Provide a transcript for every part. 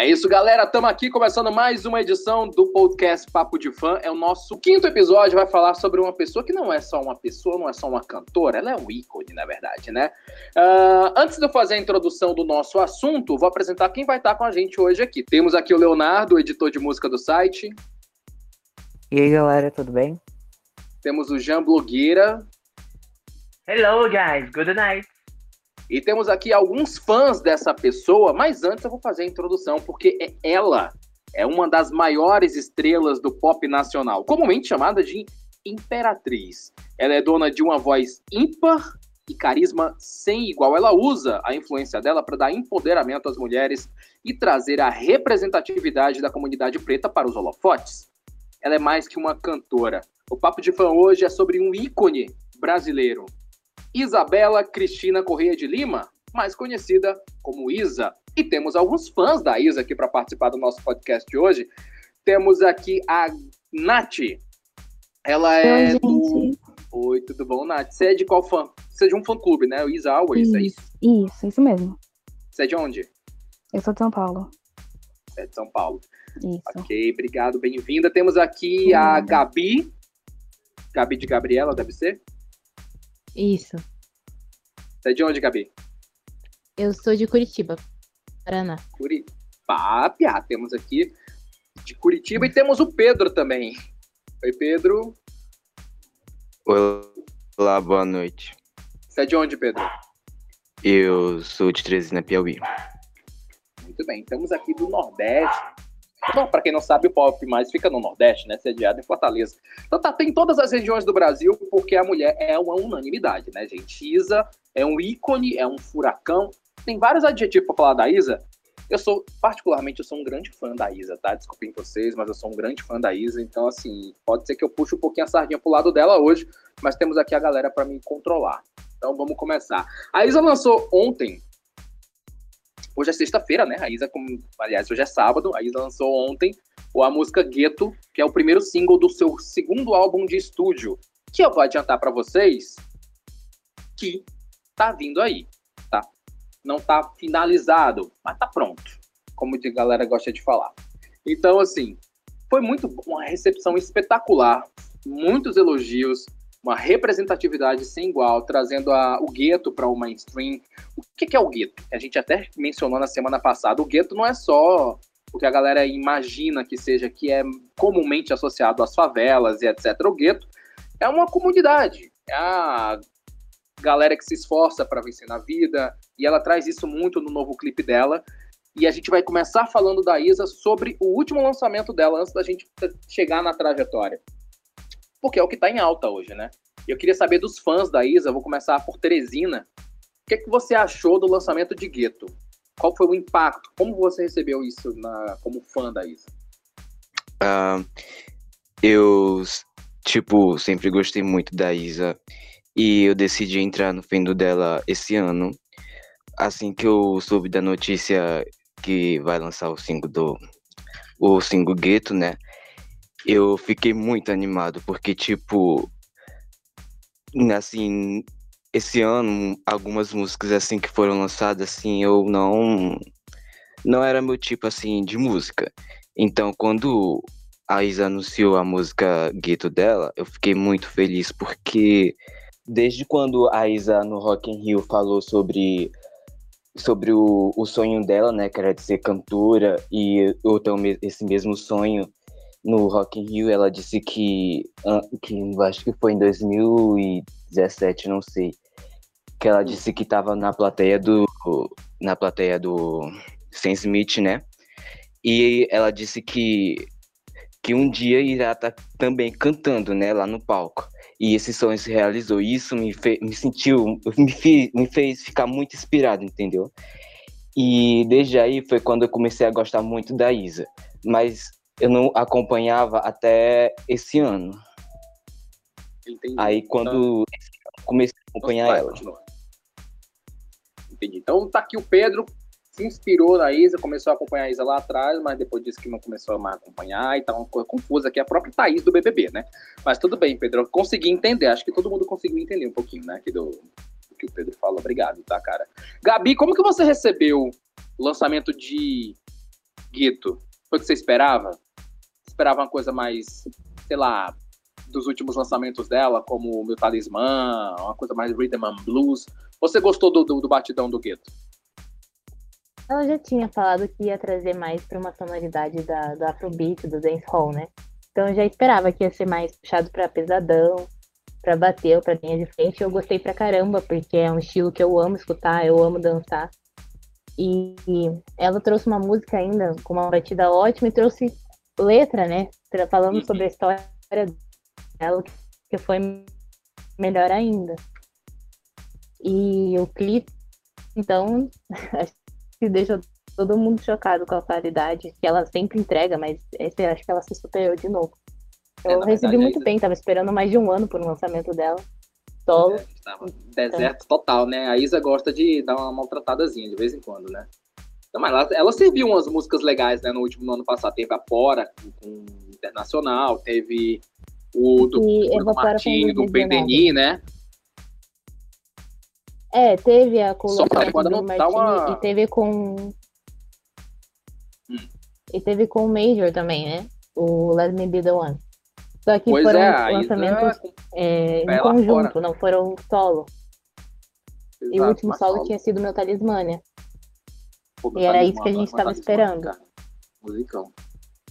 É isso, galera. Estamos aqui começando mais uma edição do podcast Papo de Fã. É o nosso quinto episódio. Vai falar sobre uma pessoa que não é só uma pessoa, não é só uma cantora, ela é um ícone, na verdade, né? Uh, antes de eu fazer a introdução do nosso assunto, vou apresentar quem vai estar com a gente hoje aqui. Temos aqui o Leonardo, editor de música do site. E aí, galera, tudo bem? Temos o Jean Blogueira. Hello, guys. Good night. E temos aqui alguns fãs dessa pessoa, mas antes eu vou fazer a introdução, porque é ela é uma das maiores estrelas do pop nacional, comumente chamada de Imperatriz. Ela é dona de uma voz ímpar e carisma sem igual. Ela usa a influência dela para dar empoderamento às mulheres e trazer a representatividade da comunidade preta para os holofotes. Ela é mais que uma cantora. O Papo de Fã hoje é sobre um ícone brasileiro, Isabela Cristina Correia de Lima, mais conhecida como Isa. E temos alguns fãs da Isa aqui para participar do nosso podcast de hoje. Temos aqui a Nath. Ela é Oi, do. Oi, tudo bom, Nath? Você é de qual fã? Você é de um fã clube, né? O Isa Always, é isso? Isso, isso mesmo. Você é de onde? Eu sou de São Paulo. Você é de São Paulo. Isso. Ok, obrigado, bem-vinda. Temos aqui a Gabi. Gabi de Gabriela, deve ser? Isso. Você é de onde, Gabi? Eu sou de Curitiba, Paraná. Curitiba. Piá, temos aqui de Curitiba e temos o Pedro também. Oi, Pedro. Olá, boa noite. Você é de onde, Pedro? Eu sou de Teresina, Piauí. Muito bem, estamos aqui do Nordeste. Bom, para quem não sabe, o pop mais fica no Nordeste, né? Sediado em Fortaleza. Então tá, tem todas as regiões do Brasil, porque a mulher é uma unanimidade, né, gente? Isa é um ícone, é um furacão. Tem vários adjetivos para falar da Isa. Eu sou, particularmente, eu sou um grande fã da Isa, tá? Desculpem vocês, mas eu sou um grande fã da Isa. Então, assim, pode ser que eu puxe um pouquinho a sardinha pro lado dela hoje, mas temos aqui a galera para me controlar. Então, vamos começar. A Isa lançou ontem Hoje é sexta-feira, né? A Isa, como, aliás, hoje é sábado. A Isa lançou ontem a música Gueto, que é o primeiro single do seu segundo álbum de estúdio. Que eu vou adiantar para vocês que tá vindo aí, tá? Não tá finalizado, mas tá pronto, como a galera gosta de falar. Então, assim, foi muito uma recepção espetacular, muitos elogios, uma representatividade sem igual, trazendo a, o gueto para o mainstream. O que, que é o gueto? A gente até mencionou na semana passada. O gueto não é só o que a galera imagina que seja, que é comumente associado às favelas e etc. O gueto é uma comunidade, é a galera que se esforça para vencer na vida, e ela traz isso muito no novo clipe dela. E a gente vai começar falando da Isa sobre o último lançamento dela, antes da gente chegar na trajetória porque é o que está em alta hoje, né? Eu queria saber dos fãs da Isa, vou começar por Teresina. O que, é que você achou do lançamento de Gueto? Qual foi o impacto? Como você recebeu isso na, como fã da Isa? Uh, eu, tipo, sempre gostei muito da Isa e eu decidi entrar no fendo dela esse ano. Assim que eu soube da notícia que vai lançar o single do o single Gueto, né? Eu fiquei muito animado, porque, tipo, assim, esse ano, algumas músicas, assim, que foram lançadas, assim, eu não, não era meu tipo, assim, de música. Então, quando a Isa anunciou a música Gueto dela, eu fiquei muito feliz, porque desde quando a Isa no Rock in Rio falou sobre sobre o, o sonho dela, né, que era de ser cantora, e eu tenho esse mesmo sonho no Rock in Rio, ela disse que, que acho que foi em 2017, não sei, que ela disse que estava na plateia do na plateia do Sam Smith, né? E ela disse que que um dia irá estar tá também cantando, né, lá no palco. E esse sonho se realizou. Isso me, fez, me sentiu, me, fez, me fez ficar muito inspirado, entendeu? E desde aí foi quando eu comecei a gostar muito da Isa. Mas eu não acompanhava até esse ano. Entendi. Aí quando então, comecei a acompanhar vai, ela. Continua. Entendi. Então tá aqui o Pedro se inspirou na Isa, começou a acompanhar a Isa lá atrás, mas depois disse que não começou a mais acompanhar e tá uma coisa confusa aqui, a própria Thaís do BBB, né? Mas tudo bem, Pedro, eu consegui entender, acho que todo mundo conseguiu entender um pouquinho, né, aqui do, do que o Pedro falou. Obrigado, tá, cara? Gabi, como que você recebeu o lançamento de Guito, foi o que você esperava? Esperava uma coisa mais, sei lá, dos últimos lançamentos dela, como o Meu Talismã, uma coisa mais rhythm and blues. Você gostou do, do, do batidão do Gueto? Ela já tinha falado que ia trazer mais para uma sonoridade da, do Afrobeat, do dancehall, né? Então eu já esperava que ia ser mais puxado para pesadão, para bater, para linha de frente. Eu gostei pra caramba, porque é um estilo que eu amo escutar, eu amo dançar. E, e ela trouxe uma música ainda com uma batida ótima e trouxe letra, né? Falando Uhum. sobre a história dela, que foi melhor ainda. E o clipe, então, acho que deixou todo mundo chocado com a qualidade que ela sempre entrega, mas esse acho que ela se superou de novo. É, Eu na recebi verdade, muito é bem, tava esperando mais de um ano por um lançamento dela. Solo. É, deserto total, né? A Isa gosta de dar uma maltratadazinha de vez em quando, né? Não, mas ela, ela serviu umas músicas legais, né? No último no ano passado teve a Pora com, com Internacional, teve o do, do Martins, do 2019. Pedeni, né? É, teve a que do Martini uma- e teve com. Hum. E teve com o Major também, né? O Let Me Be The One. Só que Pois foram é, lançamentos é, em conjunto, fora. não foram solo. e o Exato, último mas solo tinha sido meu talismânia. Pô, e era isso que a gente Talismã, tava esperando. cara. Musicão.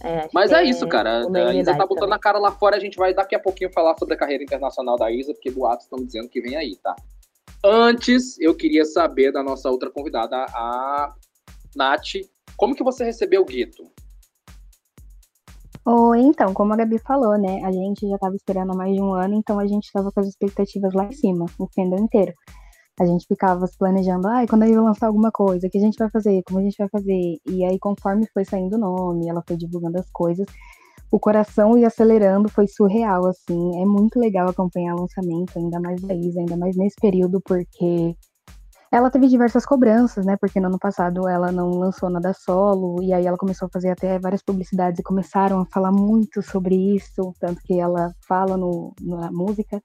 É, Mas que é isso, cara. A Isa tá botando também. a cara lá fora. A gente vai daqui a pouquinho falar sobre a carreira internacional da Isa, porque boatos estão dizendo que vem aí, tá? Antes, eu queria saber da nossa outra convidada, a Nath. Como que você recebeu o Guito? Ou então, como a Gabi falou, né? A gente já tava esperando há mais de um ano, então a gente tava com as expectativas lá em cima, o fandom inteiro. A gente ficava se planejando, ai, quando aí vai lançar alguma coisa, o que a gente vai fazer, como a gente vai fazer. E aí, conforme foi saindo o nome, ela foi divulgando as coisas, o coração ia acelerando, foi surreal, assim. É muito legal acompanhar o lançamento, ainda mais da Isa, ainda mais nesse período, porque ela teve diversas cobranças, né? Porque no ano passado ela não lançou nada solo, e aí ela começou a fazer até várias publicidades e começaram a falar muito sobre isso, tanto que ela fala no, na música.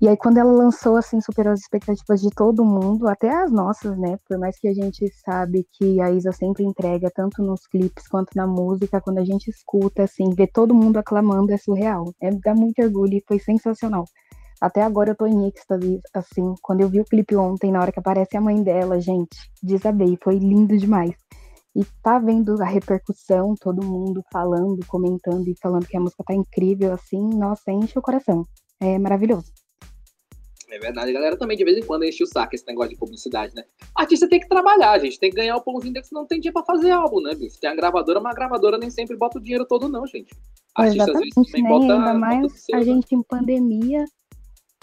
E aí, quando ela lançou, assim, superou as expectativas de todo mundo, até as nossas, né? Por mais que a gente sabe que a Isa sempre entrega, tanto nos clipes quanto na música, quando a gente escuta, assim, ver todo mundo aclamando é surreal. É, dá muito orgulho e foi sensacional. Até agora eu tô em êxtase, assim, quando eu vi o clipe ontem, na hora que aparece a mãe dela, gente, desabei, foi lindo demais. E tá vendo a repercussão, todo mundo falando, comentando e falando que a música tá incrível, assim, nossa, enche o coração. É maravilhoso. É verdade, a galera também de vez em quando enche o saco esse negócio de publicidade, né? Artista tem que trabalhar, gente. Tem que ganhar o pãozinho dele, senão não tem dinheiro pra fazer álbum, né, bicho? Tem a gravadora, mas a gravadora nem sempre bota o dinheiro todo, não, gente. Artista, às vezes, também né? bota, Ainda bota mais do seu, a né? gente em pandemia.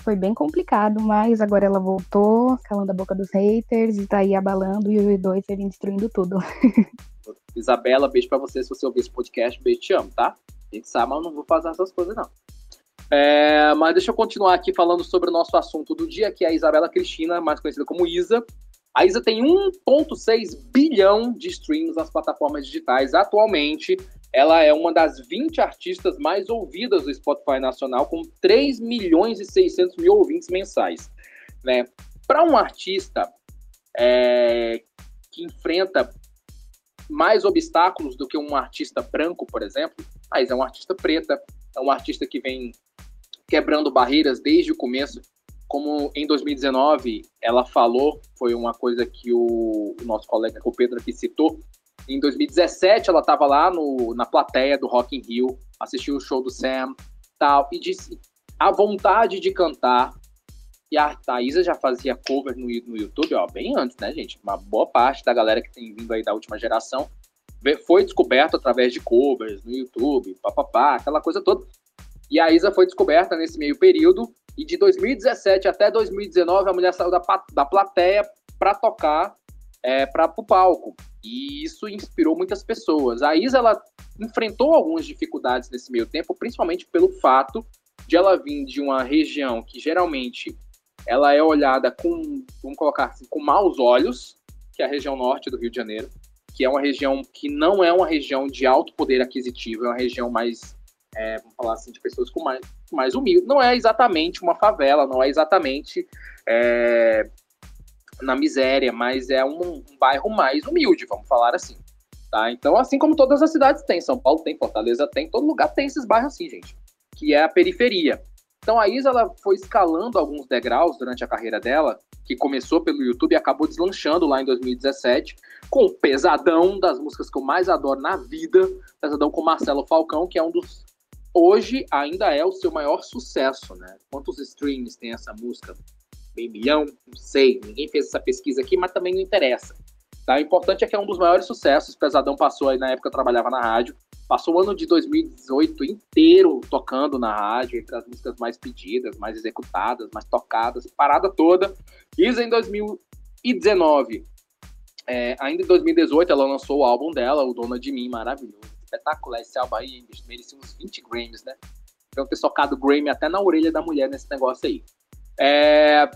Foi bem complicado, mas agora ela voltou, calando a boca dos haters e tá aí abalando e o E2 ele destruindo tudo. Isabela, beijo pra você se você ouvir esse podcast. Beijo, te amo, tá? A gente sabe, mas eu não vou fazer essas coisas, não. É, mas deixa eu continuar aqui falando sobre o nosso assunto do dia, que é a Isabela Cristina, mais conhecida como Isa. A Isa tem 1,6 bilhão de streams nas plataformas digitais. Atualmente, ela é uma das 20 artistas mais ouvidas do Spotify nacional, com 3 milhões e 600 mil ouvintes mensais. Né? Para um artista é, que enfrenta mais obstáculos do que um artista branco, por exemplo, mas é um artista preta, é um artista que vem quebrando barreiras desde o começo. Como em 2019 ela falou, foi uma coisa que o, o nosso colega, o Pedro aqui citou. Em 2017 ela estava lá no, na plateia do Rock in Rio, assistiu o show do Sam, tal, e disse a vontade de cantar. E a Thaisa já fazia cover no, no YouTube, ó, bem antes, né, gente? Uma boa parte da galera que tem vindo aí da última geração foi descoberto através de covers no YouTube, papapá, aquela coisa toda. E a Isa foi descoberta nesse meio período. E de 2017 até 2019, a mulher saiu da, da plateia para tocar é, para o palco. E isso inspirou muitas pessoas. A Isa ela enfrentou algumas dificuldades nesse meio tempo, principalmente pelo fato de ela vir de uma região que geralmente ela é olhada com, vamos colocar assim, com maus olhos, que é a região norte do Rio de Janeiro, que é uma região que não é uma região de alto poder aquisitivo, é uma região mais, é, vamos falar assim, de pessoas com mais, mais humildes. Não é exatamente uma favela, não é exatamente é, na miséria, mas é um, um bairro mais humilde, vamos falar assim. Tá? Então, assim como todas as cidades têm, São Paulo tem, Fortaleza tem, todo lugar tem esses bairros assim, gente, que é a periferia. Então a Isa ela foi escalando alguns degraus durante a carreira dela, que começou pelo YouTube e acabou deslanchando lá em 2017, com o Pesadão, das músicas que eu mais adoro na vida, Pesadão com Marcelo Falcão, que é um dos hoje ainda é o seu maior sucesso, né? Quantos streams tem essa música? Meio milhão? Não sei, ninguém fez essa pesquisa aqui, mas também não interessa. Tá? O importante é que é um dos maiores sucessos. Pesadão passou aí na época eu trabalhava na rádio. Passou o ano de 2018 inteiro tocando na rádio, entre as músicas mais pedidas, mais executadas, mais tocadas, parada toda. Isa em 2019. É, ainda em 2018 ela lançou o álbum dela, O Dona de Mim, maravilhoso. Espetacular esse álbum aí, merecia uns 20 Grammys, né? Então ter socado Grammy até na orelha da mulher nesse negócio aí. É...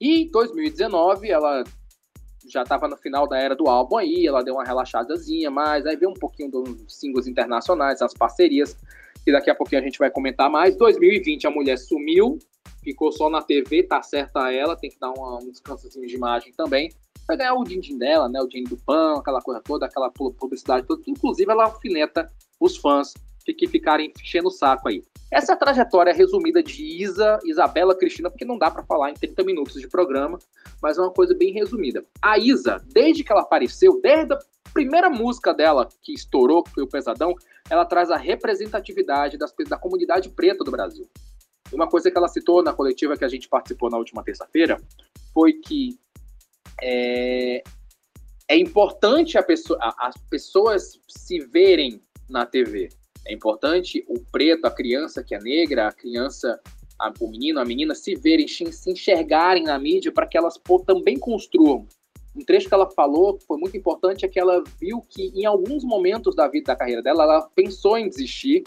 E em 2019 ela já estava no final da era do álbum aí, ela deu uma relaxadazinha, mas aí veio um pouquinho dos singles internacionais, as parcerias, que daqui a pouquinho a gente vai comentar mais. 2020 a mulher sumiu, ficou só na TV, tá certa ela, tem que dar uma, um descansozinho de imagem também. Vai ganhar o din-din dela, né? O din do pão, aquela coisa toda, aquela publicidade toda. Inclusive, ela alfineta os fãs que ficarem enchendo o saco aí. Essa é a trajetória resumida de Isa, Isabela Cristina, porque não dá para falar em 30 minutos de programa, mas é uma coisa bem resumida. A Isa, desde que ela apareceu, desde a primeira música dela que estourou, que foi o Pesadão, ela traz a representatividade das, da comunidade preta do Brasil. Uma coisa que ela citou na coletiva que a gente participou na última terça-feira foi que é, é importante pessoa, as pessoas se verem na TV. É importante o preto, a criança que é negra, a criança, a, o menino, a menina se verem, se enxergarem na mídia para que elas pô, também construam. Um trecho que ela falou que foi muito importante é que ela viu que em alguns momentos da vida da carreira dela, ela pensou em desistir,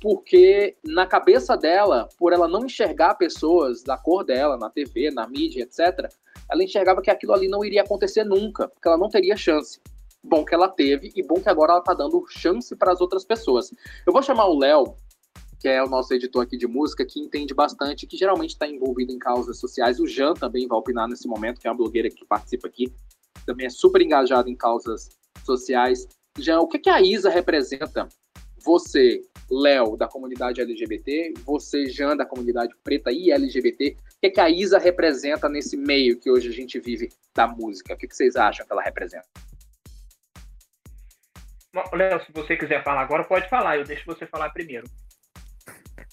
porque na cabeça dela, por ela não enxergar pessoas da cor dela na TV, na mídia, etc., ela enxergava que aquilo ali não iria acontecer nunca, porque ela não teria chance bom que ela teve e bom que agora ela tá dando chance para as outras pessoas. Eu vou chamar o Léo, que é o nosso editor aqui de música, que entende bastante, que geralmente está envolvido em causas sociais. O Jean também vai opinar nesse momento, que é uma blogueira que participa aqui, também é super engajado em causas sociais. Jean, o que, que a Isa representa? Você, Léo, da comunidade LGBT, você, Jean, da comunidade preta e LGBT, que, que a Isa representa nesse meio que hoje a gente vive da música? O que, que vocês acham que ela representa? Léo, se você quiser falar agora, pode falar. Eu deixo você falar primeiro.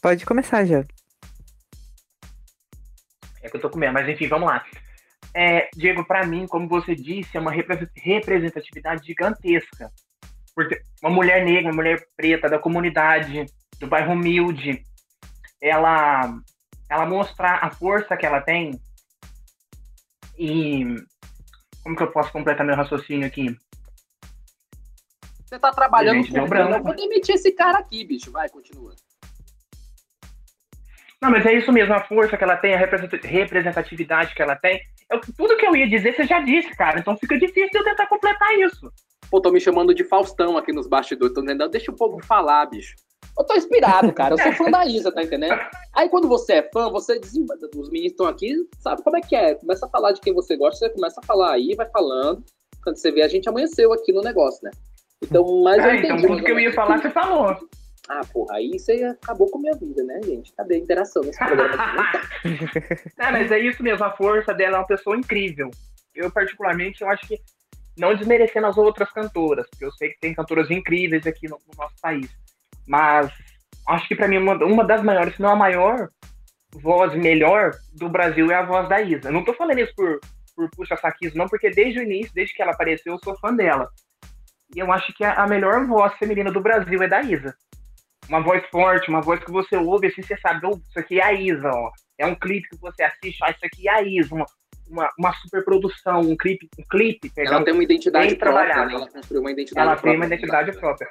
Pode começar já. É que eu tô comendo, mas enfim, vamos lá. É, Diego, para mim, como você disse, é uma representatividade gigantesca. Porque uma mulher negra, uma mulher preta da comunidade, do bairro humilde, ela, ela mostrar a força que ela tem e como que eu posso completar meu raciocínio aqui? Você tá trabalhando Gente, com branco. Eu vou demitir esse cara aqui, bicho. Vai, continua. Não, mas é isso mesmo, a força que ela tem, a representatividade que ela tem. Eu, tudo que eu ia dizer, você já disse, cara. Então fica difícil eu tentar completar isso. Pô, tô me chamando de Faustão aqui nos bastidores. Tô? Deixa o povo falar, bicho. Eu tô inspirado, cara. Eu sou fã da Isa, tá entendendo? Aí quando você é fã, você desemba... Os meninos estão aqui, sabe como é que é. Começa a falar de quem você gosta, você começa a falar aí, vai falando. Quando você vê, a gente amanheceu aqui no negócio, né? Então, mas é, eu entendi. Então, tudo que eu ia falar, você falou. Ah, porra, aí você acabou com a minha vida, né, gente? Cadê a interação nesse programa? é, mas é isso mesmo, a força dela é uma pessoa incrível. Eu, particularmente, eu acho que, não desmerecendo as outras cantoras, porque eu sei que tem cantoras incríveis aqui no, no nosso país, mas acho que para mim uma, uma das maiores, se não a maior voz melhor do Brasil é a voz da Isa. Eu não tô falando isso por, por puxa-saquismo, não, porque desde o início, desde que ela apareceu, eu sou fã dela. E eu acho que a, melhor voz feminina do Brasil é da Isa. Uma voz forte, uma voz que você ouve assim, você sabe, oh, isso aqui é a Isa, ó. É um clipe que você assiste, ó, isso aqui é a Isa, uma, uma, uma super produção, um clipe, um clipe, perdão, Ela tem uma identidade própria, né? ela construiu uma identidade ela própria. Ela tem uma identidade própria.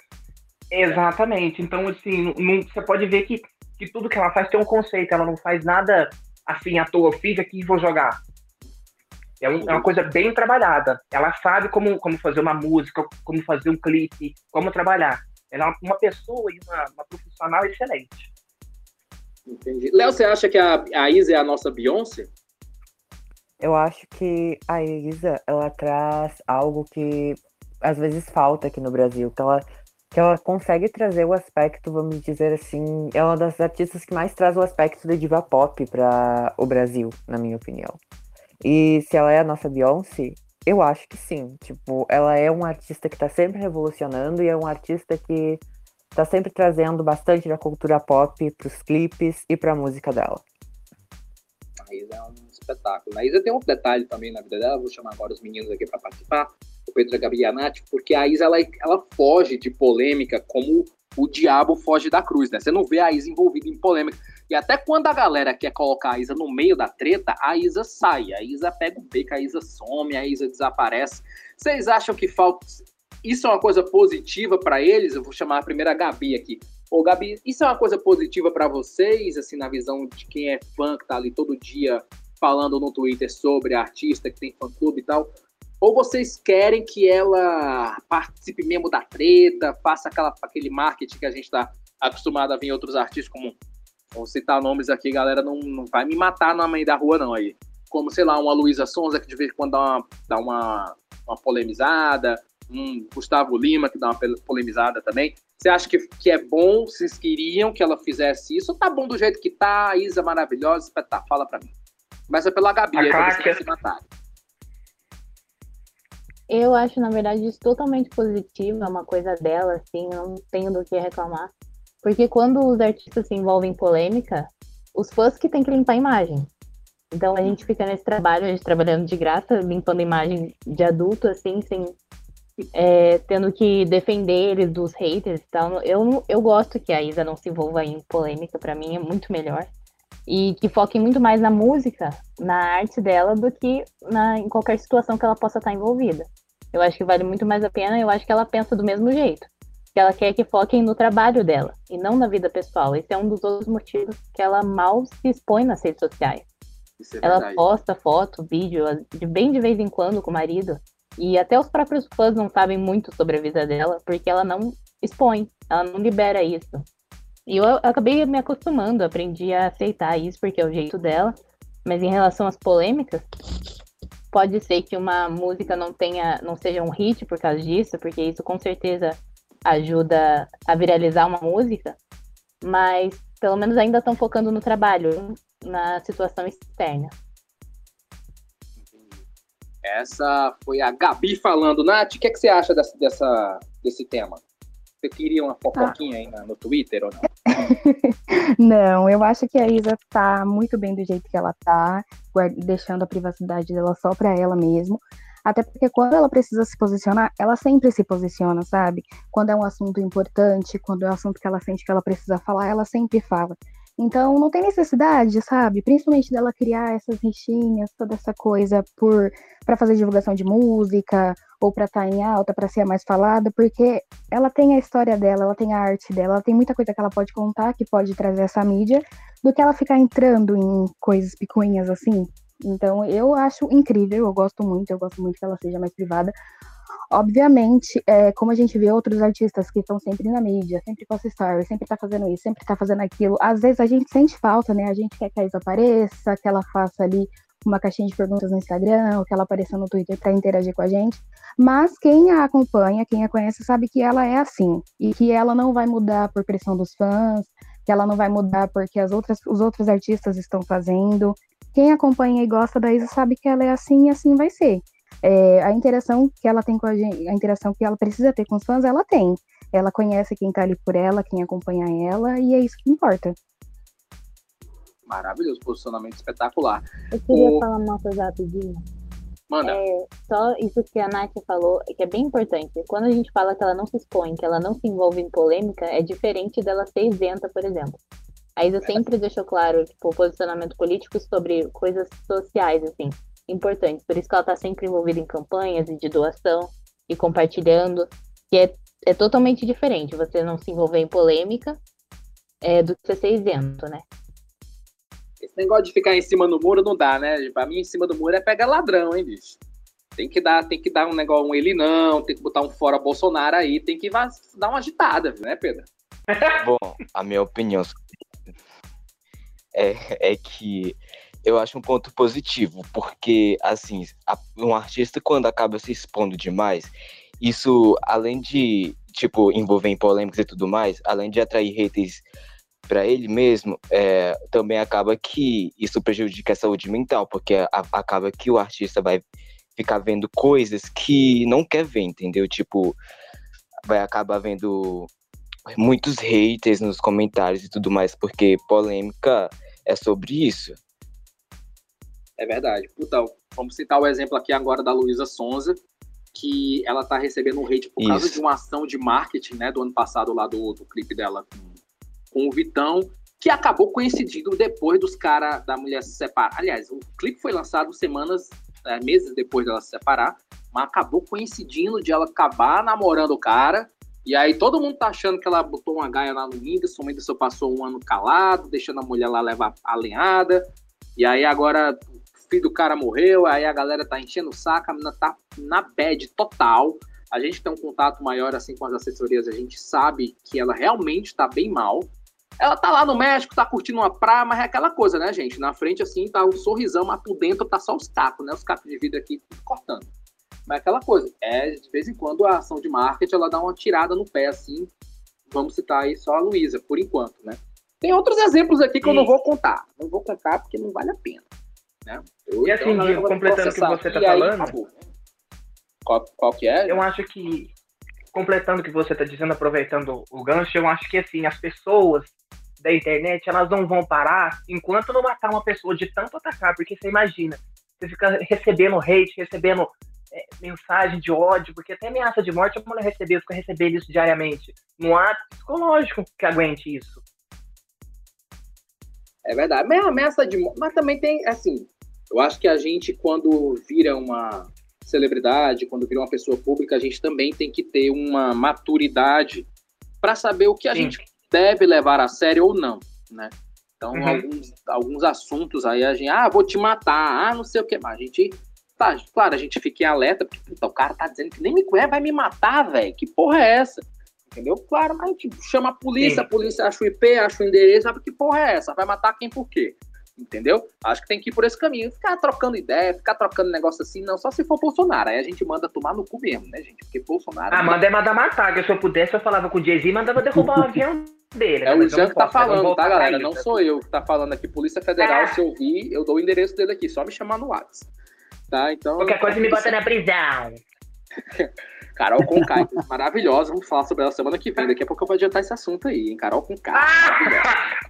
Exatamente. Então, assim, não, você pode ver que, que tudo que ela faz tem um conceito, ela não faz nada assim à toa, eu fiz aqui e vou jogar. É, um, é, uma coisa bem trabalhada. Ela sabe como, como fazer uma música, como fazer um clipe, como trabalhar. Ela é uma pessoa e uma, uma profissional excelente. Entendi. Léo, você acha que a, a Isa é a nossa Beyoncé? Eu acho que a Isa, ela traz algo que às vezes falta aqui no Brasil, que ela, que ela consegue trazer o aspecto, vamos dizer assim, é uma das artistas que mais traz o aspecto da diva pop para o Brasil, na minha opinião. E se ela é a nossa Beyoncé, eu acho que sim. Tipo, ela é uma artista que está sempre revolucionando e é uma artista que está sempre trazendo bastante da cultura pop para os clipes e para a música dela. A Isa é um espetáculo. A Isa tem um detalhe também na vida dela, vou chamar agora os meninos aqui para participar, o Pedro a Gabi a Nath, porque a Isa ela, ela foge de polêmica como o diabo foge da cruz, né? Você não vê a Isa envolvida em polêmica. E até quando a galera quer colocar a Isa no meio da treta, a Isa sai, a Isa pega o beco, a Isa some, a Isa desaparece. Vocês acham que falta. Isso é uma coisa positiva para eles? Eu vou chamar a primeira Gabi aqui. Ô, Gabi, isso é uma coisa positiva para vocês, assim, na visão de quem é fã, que tá ali todo dia falando no Twitter sobre a artista que tem fã-clube e tal? Ou vocês querem que ela participe mesmo da treta, faça aquela, aquele marketing que a gente está acostumado a ver em outros artistas, como Vou citar nomes aqui, galera, não, não vai me matar na meio da rua, não, aí. Como, sei lá, uma Luísa Sonza, que de vez em quando dá uma, dá uma, uma polemizada, um Gustavo Lima, que dá uma polemizada também. Você acha que, que é bom, vocês queriam que ela fizesse isso? Ou tá bom do jeito que tá, a Isa maravilhosa, tá, fala pra mim. Começa pela Gabi, aí pra vocês se matarem. Eu acho, na verdade, isso totalmente positivo, é uma coisa dela, assim, não tenho do que reclamar. Porque quando os artistas se envolvem em polêmica, os fãs que têm que limpar a imagem. Então a gente fica nesse trabalho, a gente trabalhando de graça, limpando a imagem de adulto, assim, sem. É, tendo que defender eles dos haters e tal. Eu, eu gosto que a Isa não se envolva em polêmica, para mim é muito melhor. E que foque muito mais na música, na arte dela, do que na, em qualquer situação que ela possa estar envolvida. Eu acho que vale muito mais a pena, eu acho que ela pensa do mesmo jeito que ela quer que foquem no trabalho dela e não na vida pessoal. Esse é um dos outros motivos que ela mal se expõe nas redes sociais. É ela posta foto, vídeo, de bem de vez em quando com o marido. E até os próprios fãs não sabem muito sobre a vida dela, porque ela não expõe, ela não libera isso. E eu acabei me acostumando, aprendi a aceitar isso, porque é o jeito dela. Mas em relação às polêmicas, pode ser que uma música não tenha, não seja um hit por causa disso, porque isso com certeza ajuda a viralizar uma música, mas pelo menos ainda estão focando no trabalho, na situação externa. Essa foi a Gabi falando. Nath, o que, é que você acha dessa, dessa, desse tema? Você queria uma fofoquinha ah. aí no Twitter ou não? não, eu acho que a Isa tá muito bem do jeito que ela tá, deixando a privacidade dela só para ela mesmo. Até porque quando ela precisa se posicionar, ela sempre se posiciona, sabe? Quando é um assunto importante, quando é um assunto que ela sente que ela precisa falar, ela sempre fala. Então não tem necessidade, sabe? Principalmente dela criar essas rixinhas, toda essa coisa por para fazer divulgação de música ou para estar tá em alta, para ser a mais falada, porque ela tem a história dela, ela tem a arte dela, ela tem muita coisa que ela pode contar, que pode trazer essa mídia, do que ela ficar entrando em coisas picuinhas assim, então, eu acho incrível, eu gosto muito, eu gosto muito que ela seja mais privada. Obviamente, é, como a gente vê outros artistas que estão sempre na mídia, sempre posta story, sempre tá fazendo isso, sempre tá fazendo aquilo, às vezes a gente sente falta, né? A gente quer que a Isa apareça, que ela faça ali uma caixinha de perguntas no Instagram, ou que ela apareça no Twitter para interagir com a gente. Mas quem a acompanha, quem a conhece, sabe que ela é assim e que ela não vai mudar por pressão dos fãs, que ela não vai mudar porque as outras, os outros artistas estão fazendo. Quem acompanha e gosta da Isa sabe que ela é assim e assim vai ser. É, a interação que ela tem com a gente, a interação que ela precisa ter com os fãs, ela tem. Ela conhece quem tá ali por ela, quem acompanha ela, e é isso que importa. Maravilhoso, posicionamento espetacular. Eu queria o... falar uma coisa rapidinho. Manda. É, só isso que a Nath falou, que é bem importante. Quando a gente fala que ela não se expõe, que ela não se envolve em polêmica, é diferente dela ser isenta, por exemplo. A Isa sempre deixou claro, tipo, o posicionamento político sobre coisas sociais, assim, importantes. Por isso que ela tá sempre envolvida em campanhas de doação e compartilhando, que é, é totalmente diferente você não se envolver em polêmica é, do que você ser isento, né? Esse negócio de ficar em cima do muro não dá, né? Pra mim, em cima do muro é pegar ladrão, hein, bicho? Tem que dar, tem que dar um negócio, um ele não, tem que botar um fora Bolsonaro aí, tem que dar uma agitada, né, Pedro? Bom, a minha opinião é, é que eu acho um ponto positivo, porque, assim, um artista, quando acaba se expondo demais, isso, além de, tipo, envolver em polêmicas e tudo mais, além de atrair haters para ele mesmo, é, também acaba que isso prejudica a saúde mental, porque a, acaba que o artista vai ficar vendo coisas que não quer ver, entendeu? Tipo, vai acabar vendo muitos haters nos comentários e tudo mais, porque polêmica é sobre isso. É verdade. Puta, vamos citar o exemplo aqui agora da Luísa Sonza, que ela tá recebendo um hate por causa de uma ação de marketing, né, do ano passado lá do, do clipe dela com, com o Vitão, que acabou coincidindo depois dos caras da mulher se separar. Aliás, o clipe foi lançado semanas, é, meses depois dela se separar, mas acabou coincidindo de ela acabar namorando o cara. E aí todo mundo tá achando que ela botou uma gaia lá no Whindersson, o Whindersson passou um ano calado, deixando a mulher lá levar a lenhada. E aí agora filho do cara morreu, aí a galera tá enchendo o saco, a menina tá na bad total. A gente tem um contato maior assim com as assessorias, a gente sabe que ela realmente tá bem mal. Ela tá lá no México, tá curtindo uma praia, mas é aquela coisa, né, gente? Na frente, assim, tá um sorrisão, mas por dentro tá só os cacos, né? Os cacos de vidro aqui cortando. Mas é aquela coisa, é, de vez em quando a ação de marketing, ela dá uma tirada no pé, assim. Vamos citar aí só a Luísa, por enquanto, né? Tem outros exemplos aqui que eu não vou contar. Não vou contar porque não vale a pena. Né? Eu, e assim, então, completando o que você está falando. Aí, qual, qual que é? Eu acho que, completando o que você está dizendo, aproveitando o gancho, eu acho que assim, as pessoas da internet, elas não vão parar enquanto não matar uma pessoa de tanto atacar, porque você imagina, você fica recebendo hate, recebendo é, mensagem de ódio, porque até ameaça de morte a mulher recebeu, fica recebendo isso diariamente. Não há psicológico que aguente isso. É verdade. Mas ameaça de morte. Mas também tem, assim, eu acho que a gente, quando vira uma celebridade, quando vira uma pessoa pública, a gente também tem que ter uma maturidade para saber o que a Sim. gente deve levar a sério ou não, né? Então, uhum. alguns, alguns assuntos aí a gente, ah, vou te matar, ah, não sei o que, mas a gente, tá, claro, a gente fica em alerta, porque puta, o cara tá dizendo que nem me conhece, vai me matar, velho, que porra é essa? Entendeu? Claro, mas a gente chama a polícia, Sim. a polícia acha o IP, acha o endereço, sabe que porra é essa? Vai matar quem por quê? Entendeu? Acho que tem que ir por esse caminho. Ficar trocando ideia, ficar trocando negócio assim, não, só se for Bolsonaro. Aí a gente manda tomar no cu mesmo, né, gente? Porque Bolsonaro. Ah, manda é mandar matar, que se eu pudesse, eu falava com o Jay-Z e mandava derrubar o avião dele. É né? o Jean que tá falando, tá, galera? Não sou eu que tá falando aqui. Polícia Federal, é. se eu vir, eu dou o endereço dele aqui, só me chamar no WhatsApp. Tá? Então. Qualquer coisa me bota na prisão. Carol Conká, maravilhosa. Vamos falar sobre ela semana que vem. Daqui a pouco eu vou adiantar esse assunto aí, hein? Carol Conká.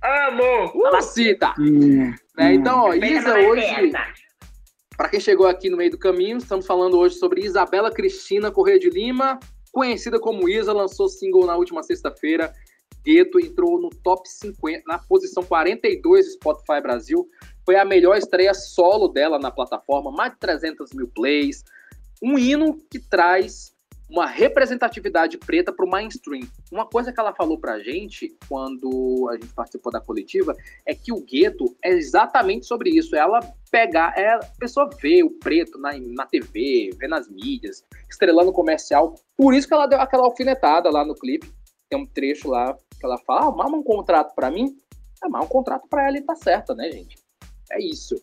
Ah, amor! Mamacita! Hum, né? Então, ó, Isa hoje. Para quem chegou aqui no meio do caminho, estamos falando hoje sobre Isabela Cristina Correia de Lima, conhecida como Isa, lançou single na última sexta-feira. Gueto entrou no top 50, na posição 42 do Spotify Brasil. Foi a melhor estreia solo dela na plataforma, mais de 300 mil plays. Um hino que traz uma representatividade preta para o mainstream. Uma coisa que ela falou para a gente quando a gente participou da coletiva é que o gueto é exatamente sobre isso. Ela pegar, é, a pessoa vê o preto na, na TV, vê nas mídias, estrelando comercial. Por isso que ela deu aquela alfinetada lá no clipe. Tem um trecho lá que ela fala: ah, um contrato para mim. Mas um contrato para ela e tá certa, né, gente? É isso.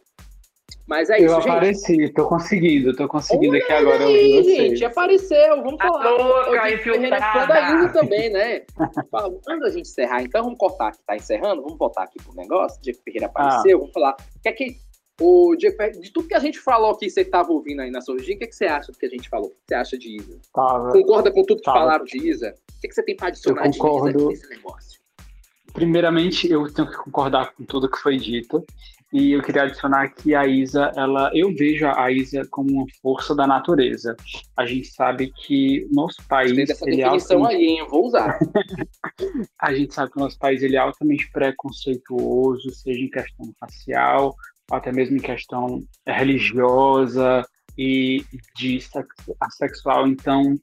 Mas é eu isso, Eu apareci, gente. tô conseguindo, tô conseguindo Olha aqui agora aí, gente, apareceu, vamos falar. A louca, infiltrada. da Isa também, né? Antes da gente encerrar, então vamos cortar aqui, tá encerrando? Vamos botar aqui pro negócio, Diego Ferreira apareceu, ah. vamos falar. Que é que o Diego Ferreira, de tudo que a gente falou aqui, você estava ouvindo aí na sua origem, o que, é que você acha do que a gente falou? O que você acha de Isa? Tava. Concorda com tudo que Tava. falaram de Isa? O que, é que você tem para adicionar de Isa nesse negócio? Primeiramente, eu tenho que concordar com tudo que foi dito. E eu queria adicionar que a Isa, ela, eu vejo a Isa como uma força da natureza. A gente sabe que nosso país. Dessa ele é definição altamente... aí, hein? Eu vou usar. a gente sabe que o nosso país ele é altamente preconceituoso, seja em questão racial, até mesmo em questão religiosa e de sexual. Então,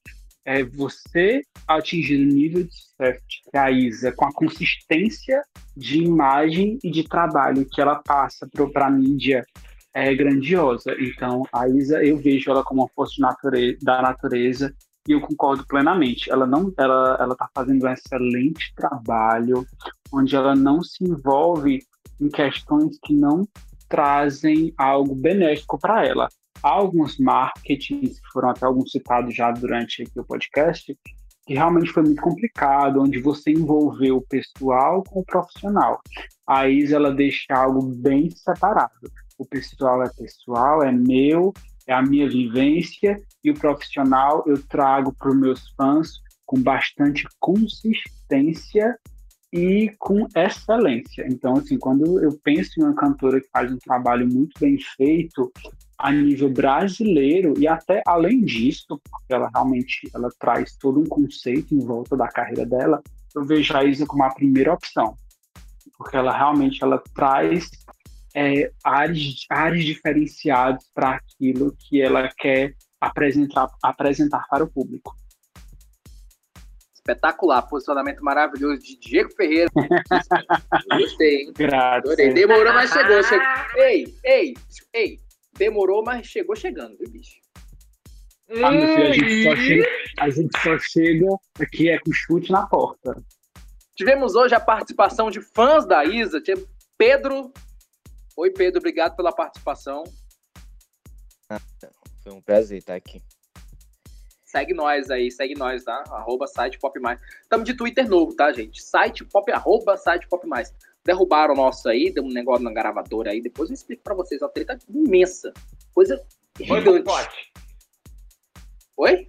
é você atingir o nível de sucesso que a Isa, com a consistência de imagem e de trabalho que ela passa para a mídia, é grandiosa. Então, a Isa, eu vejo ela como uma força da natureza e eu concordo plenamente. Ela não, ela, ela está fazendo um excelente trabalho, onde ela não se envolve em questões que não trazem algo benéfico para ela alguns marketings, que foram até alguns citados já durante aqui o podcast, que realmente foi muito complicado, onde você envolveu o pessoal com o profissional. A Isa, ela deixa algo bem separado. O pessoal é pessoal, é meu, é a minha vivência, e o profissional eu trago para os meus fãs com bastante consistência e com excelência. Então, assim, quando eu penso em uma cantora que faz um trabalho muito bem feito a nível brasileiro e até além disso, porque ela realmente ela traz todo um conceito em volta da carreira dela, eu vejo a Isa como a primeira opção, porque ela realmente ela traz é, áreas, áreas diferenciadas para aquilo que ela quer apresentar, apresentar para o público. Espetacular, posicionamento maravilhoso de Diego Ferreira. Gostei, hein? Graças. Adorei. Demorou, mas chegou. chegou. Ei, ei, ei. Demorou, mas chegou chegando, viu, bicho? Ah, meu filho, a gente, só chega, a gente só chega aqui é com chute na porta. Tivemos hoje a participação de fãs da Isa. Pedro. Oi, Pedro, obrigado pela participação. Foi um prazer estar aqui. Segue nós aí, segue nós, tá? Arroba site Pop Mais. Estamos de Twitter novo, tá, gente? Site Pop, arroba site Pop Mais. Derrubaram o nosso aí, deu um negócio na gravadora aí. Depois eu explico pra vocês. A treta imensa. Coisa Foi gigante. boicote. Oi?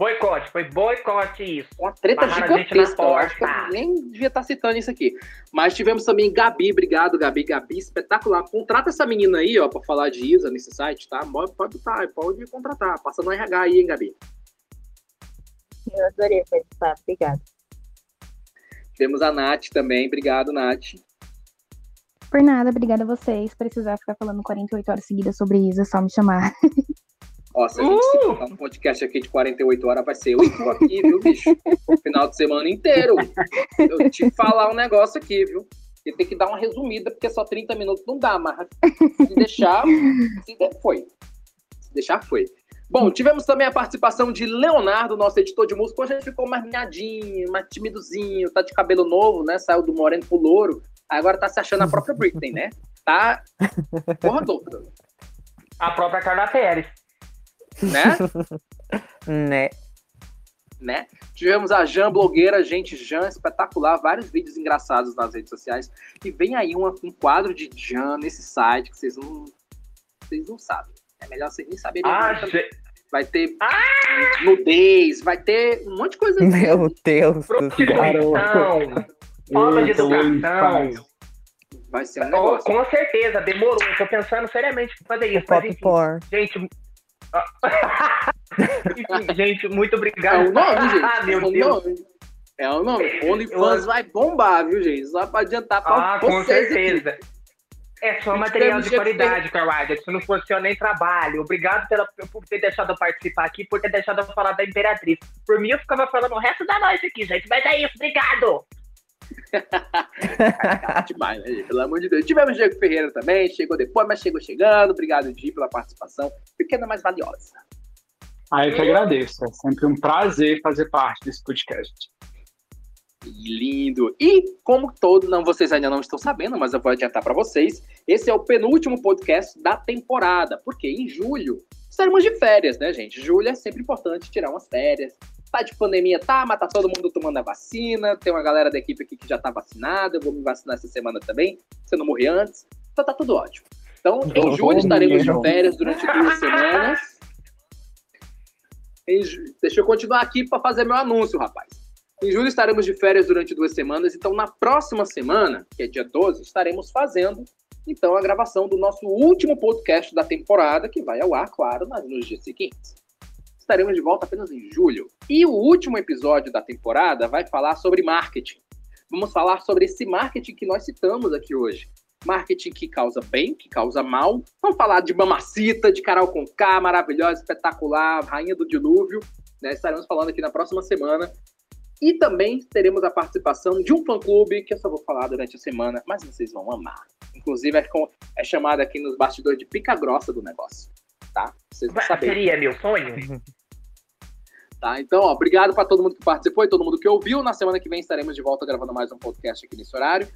Boicote, foi boicote isso. Uma treta Barraram gigantesca. Eu acho que eu nem devia estar citando isso aqui. Mas tivemos também Gabi, obrigado, Gabi. Gabi, espetacular. Contrata essa menina aí, ó, pra falar de Isa nesse site, tá? Pode, pode, tá, pode contratar. Passa no RH aí, hein, Gabi. Eu adorei participar, obrigada. Temos a Nath também. Obrigado, Nath. Por nada, obrigada a vocês. Se precisar ficar falando 48 horas seguidas sobre isso, é só me chamar. Ó, se a gente se botar um podcast aqui de 48 horas, vai ser eu e tu aqui, viu, bicho? Final de semana inteiro. Eu te falar um negócio aqui, viu? Você tem que dar uma resumida, porque só 30 minutos não dá, mas se deixar, se der, foi. Se deixar, foi. Bom, tivemos também a participação de Leonardo, nosso editor de música. Hoje ele ficou mais miadinho, mais timidozinho, tá de cabelo novo, né? Saiu do moreno pro louro. Agora tá se achando a própria Britney, né? Tá porra toda, A própria Carla Pérez. Né? Né? né? Tivemos a Jan blogueira, gente, Jan espetacular, vários vídeos engraçados nas redes sociais. E vem aí uma- um quadro de Jan nesse site que vocês não, vocês não sabem. É melhor vocês nem saberem. Ah, nada. gente. Vai ter nudez, vai ter um monte de coisa. Meu Deus do céu. Prostituição. Falta de educação. Vai ser um negócio. com certeza, demorou. Eu tô pensando seriamente em fazer isso. Mas, Pop enfim, gente. Enfim, gente, muito É obrigado. o nome, gente. Ah, é meu o Deus. nome. É o nome. OnlyFans vai bombar, viu, gente? Só pra adiantar pra Ah, com vocês aqui. certeza. É só material de qualidade, Carwada. Se não eu nem trabalho. Obrigado pela, por ter deixado eu participar aqui, por ter deixado eu falar da Imperatriz. Por mim, eu ficava falando o resto da noite aqui, gente. Mas é isso, obrigado. Demais, né? Pelo amor de Deus. Tivemos Diego Ferreira também, chegou depois, mas chegou chegando. Obrigado, Di, pela participação. Pequena, mas valiosa. Ah, eu que agradeço. É sempre um prazer fazer parte desse podcast. Lindo. E como todo, não, vocês ainda não estão sabendo, mas eu vou adiantar para vocês, esse é o penúltimo podcast da temporada, porque em julho estaremos de férias, né, gente? Julho é sempre importante tirar umas férias. Tá de pandemia, tá, mas tá todo mundo tomando a vacina. Tem uma galera da equipe aqui que já tá vacinada. Eu vou me vacinar essa semana também, se eu não morrer antes. Então tá tudo ótimo. Então, em Bom, julho estaremos de férias durante duas semanas. Em ju- Deixa eu continuar aqui para fazer meu anúncio, rapaz. Em julho estaremos de férias durante duas semanas, então na próxima semana, que é dia 12, estaremos fazendo então a gravação do nosso último podcast da temporada, que vai ao ar, claro, nos dias seguintes. Estaremos de volta apenas em julho. E o último episódio da temporada vai falar sobre marketing. Vamos falar sobre esse marketing que nós citamos aqui hoje. Marketing que causa bem, que causa mal. Vamos falar de Mamacita, de Carol Conká, maravilhosa, espetacular, rainha do dilúvio. né? Estaremos falando aqui na próxima semana. E também teremos a participação de um fã-clube, que eu só vou falar durante a semana, mas vocês vão amar. Inclusive, é, com- é chamado aqui nos bastidores de pica grossa do negócio. Tá? Vocês vão saber. Seria meu sonho? Tá? Então, ó, obrigado para todo mundo que participou e todo mundo que ouviu. Na semana que vem estaremos de volta gravando mais um podcast aqui nesse horário.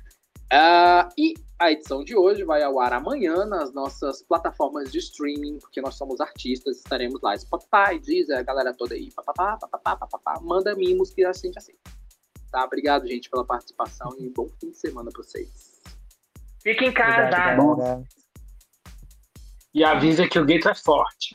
Uh, e a edição de hoje vai ao ar amanhã nas nossas plataformas de streaming, porque nós somos artistas, estaremos lá. Spotify, Deezer, a galera toda aí. Papapá, papapá, papapá, manda mimos que a gente aceita. Tá? Obrigado, gente, pela participação e bom fim de semana para vocês. Fiquem em casa. Obrigado, e avisa que o gueto é forte.